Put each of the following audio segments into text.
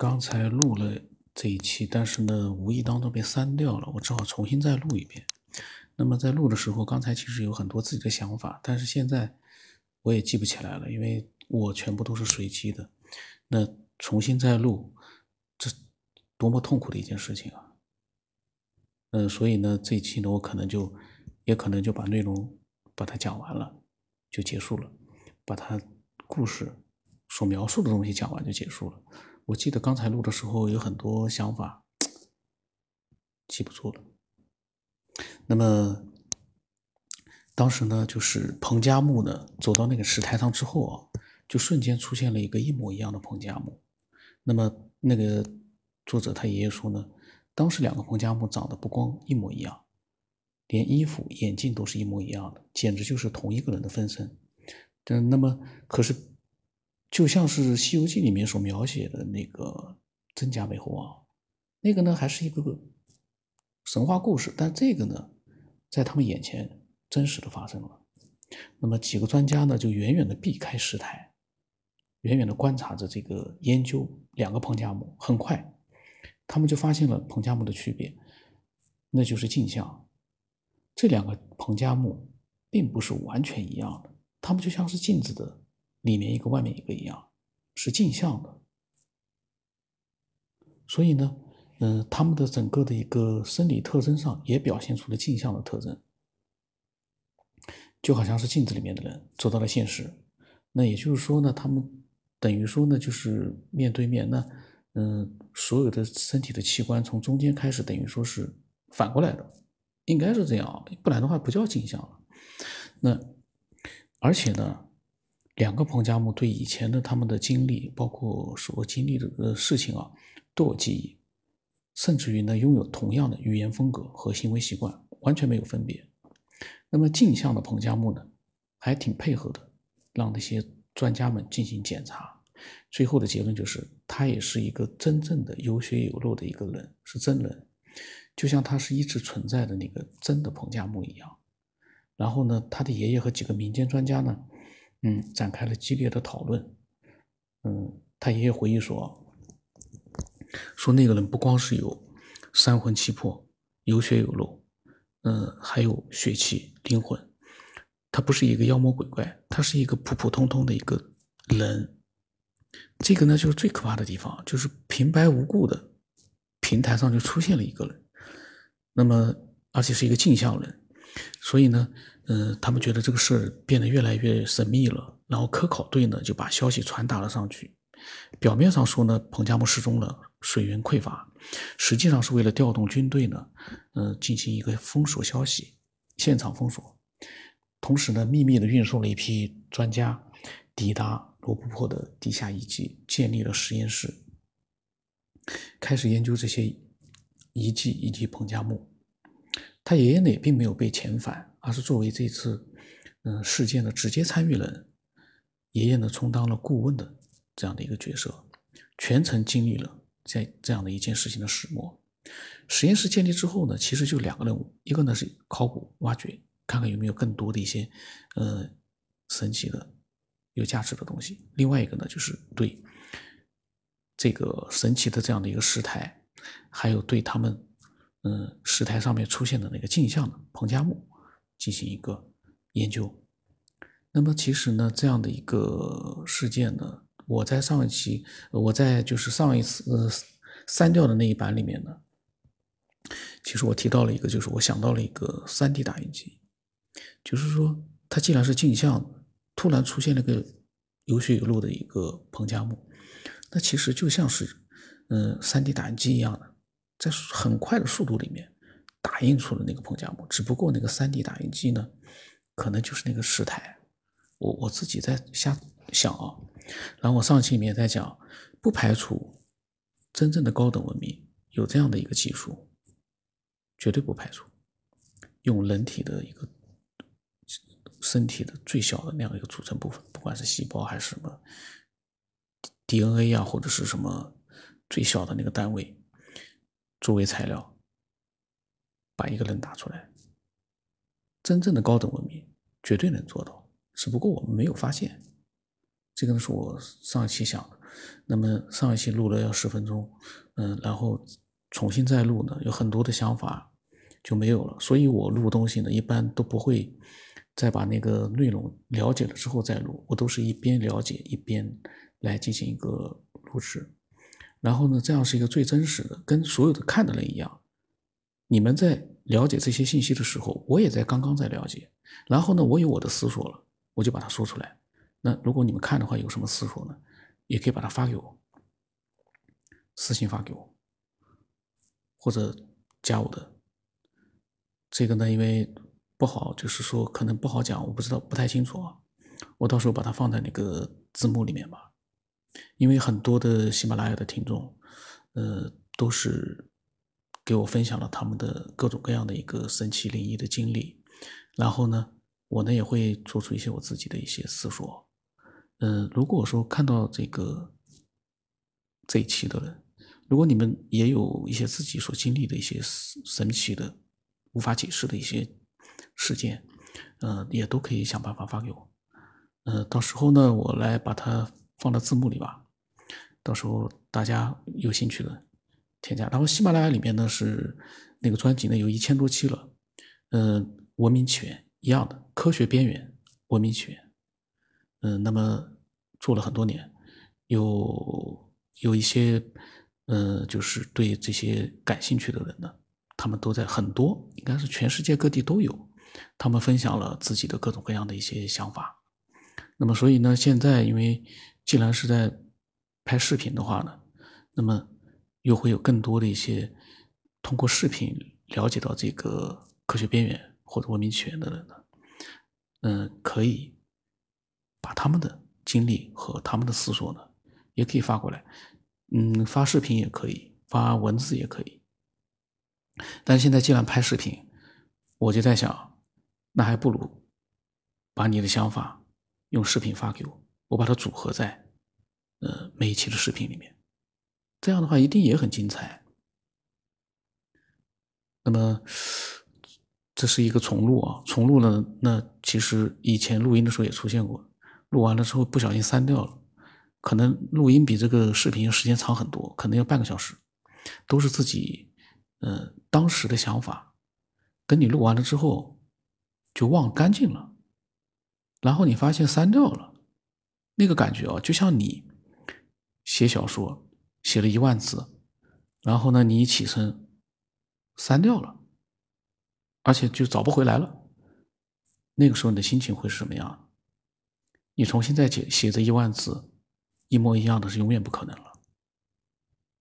刚才录了这一期，但是呢，无意当中被删掉了，我只好重新再录一遍。那么在录的时候，刚才其实有很多自己的想法，但是现在我也记不起来了，因为我全部都是随机的。那重新再录，这多么痛苦的一件事情啊！嗯，所以呢，这一期呢，我可能就也可能就把内容把它讲完了，就结束了，把它故事所描述的东西讲完就结束了。我记得刚才录的时候有很多想法，记不住了。那么当时呢，就是彭加木呢走到那个石台上之后啊，就瞬间出现了一个一模一样的彭加木。那么那个作者他爷爷说呢，当时两个彭加木长得不光一模一样，连衣服、眼镜都是一模一样的，简直就是同一个人的分身。但那么可是。就像是《西游记》里面所描写的那个真假美猴王，那个呢还是一个个神话故事，但这个呢，在他们眼前真实的发生了。那么几个专家呢，就远远的避开石台，远远的观察着这个研究两个彭加木。很快，他们就发现了彭加木的区别，那就是镜像。这两个彭加木并不是完全一样的，他们就像是镜子的。里面一个，外面一个一样，是镜像的。所以呢，嗯，他们的整个的一个生理特征上也表现出了镜像的特征，就好像是镜子里面的人走到了现实。那也就是说呢，他们等于说呢，就是面对面。那，嗯，所有的身体的器官从中间开始，等于说是反过来的，应该是这样，不然的话不叫镜像了。那，而且呢。两个彭加木对以前的他们的经历，包括所经历的呃事情啊，都有记忆，甚至于呢拥有同样的语言风格和行为习惯，完全没有分别。那么镜像的彭加木呢，还挺配合的，让那些专家们进行检查。最后的结论就是，他也是一个真正的有血有肉的一个人，是真人，就像他是一直存在的那个真的彭加木一样。然后呢，他的爷爷和几个民间专家呢。嗯，展开了激烈的讨论。嗯，他爷爷回忆说，说那个人不光是有三魂七魄、有血有肉，嗯，还有血气、灵魂。他不是一个妖魔鬼怪，他是一个普普通通的一个人。这个呢，就是最可怕的地方，就是平白无故的平台上就出现了一个人，那么而且是一个镜像人，所以呢。嗯，他们觉得这个事变得越来越神秘了，然后科考队呢就把消息传达了上去。表面上说呢，彭加木失踪了，水源匮乏，实际上是为了调动军队呢，嗯，进行一个封锁消息，现场封锁。同时呢，秘密的运送了一批专家抵达罗布泊的地下遗迹，建立了实验室，开始研究这些遗迹以及彭加木。他爷爷呢也并没有被遣返。而是作为这次，嗯，事件的直接参与人，爷爷呢充当了顾问的这样的一个角色，全程经历了在这样的一件事情的始末。实验室建立之后呢，其实就两个任务，一个呢是考古挖掘，看看有没有更多的一些，呃，神奇的、有价值的东西；另外一个呢就是对这个神奇的这样的一个石台，还有对他们，嗯，石台上面出现的那个镜像的彭加木。进行一个研究，那么其实呢，这样的一个事件呢，我在上一期，我在就是上一次呃删掉的那一版里面呢，其实我提到了一个，就是我想到了一个三 D 打印机，就是说它既然是镜像，突然出现了个有血有肉的一个彭加木，那其实就像是嗯三 D 打印机一样的，在很快的速度里面。打印出了那个彭加木，只不过那个 3D 打印机呢，可能就是那个石台。我我自己在瞎想啊，然后我上期里面在讲，不排除真正的高等文明有这样的一个技术，绝对不排除用人体的一个身体的最小的那样一个组成部分，不管是细胞还是什么 DNA 啊，或者是什么最小的那个单位作为材料。把一个人打出来，真正的高等文明绝对能做到，只不过我们没有发现。这个呢是我上一期想的，那么上一期录了要十分钟，嗯，然后重新再录呢，有很多的想法就没有了，所以我录东西呢一般都不会再把那个内容了解了之后再录，我都是一边了解一边来进行一个录制，然后呢，这样是一个最真实的，跟所有的看的人一样，你们在了解这些信息的时候，我也在刚刚在了解，然后呢，我有我的思索了，我就把它说出来。那如果你们看的话，有什么思索呢？也可以把它发给我，私信发给我，或者加我的。这个呢，因为不好，就是说可能不好讲，我不知道，不太清楚啊。我到时候把它放在那个字幕里面吧。因为很多的喜马拉雅的听众，呃，都是给我分享了他们的各种各样的一个神奇灵异的经历，然后呢，我呢也会做出一些我自己的一些思索。嗯，如果说看到这个这一期的人，如果你们也有一些自己所经历的一些神奇的、无法解释的一些事件，呃，也都可以想办法发给我。呃，到时候呢，我来把它放到字幕里吧。到时候大家有兴趣的添加。然后喜马拉雅里面呢是那个专辑呢有一千多期了。嗯，文明起源一样的，科学边缘，文明起源。嗯，那么做了很多年，有有一些，呃，就是对这些感兴趣的人呢，他们都在很多，应该是全世界各地都有，他们分享了自己的各种各样的一些想法。那么，所以呢，现在因为既然是在拍视频的话呢，那么又会有更多的一些通过视频了解到这个科学边缘或者文明起源的人呢，嗯，可以。把他们的经历和他们的思索呢，也可以发过来，嗯，发视频也可以，发文字也可以。但现在既然拍视频，我就在想，那还不如把你的想法用视频发给我，我把它组合在呃每一期的视频里面，这样的话一定也很精彩。那么。这是一个重录啊，重录呢，那其实以前录音的时候也出现过。录完了之后不小心删掉了，可能录音比这个视频时间长很多，可能要半个小时，都是自己呃当时的想法，等你录完了之后就忘干净了，然后你发现删掉了，那个感觉啊，就像你写小说写了一万字，然后呢你一起身删掉了，而且就找不回来了，那个时候你的心情会是什么样？你重新再写写这一万字，一模一样的是永远不可能了。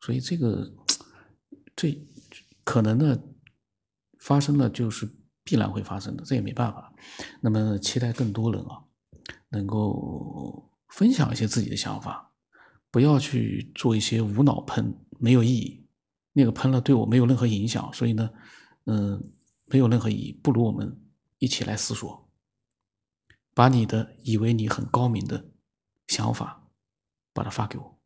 所以这个，这可能的发生了就是必然会发生的，这也没办法。那么期待更多人啊，能够分享一些自己的想法，不要去做一些无脑喷，没有意义。那个喷了对我没有任何影响，所以呢，嗯，没有任何意义。不如我们一起来思索。把你的以为你很高明的想法，把它发给我。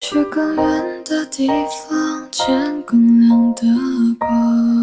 去更远的地方，见更亮的光。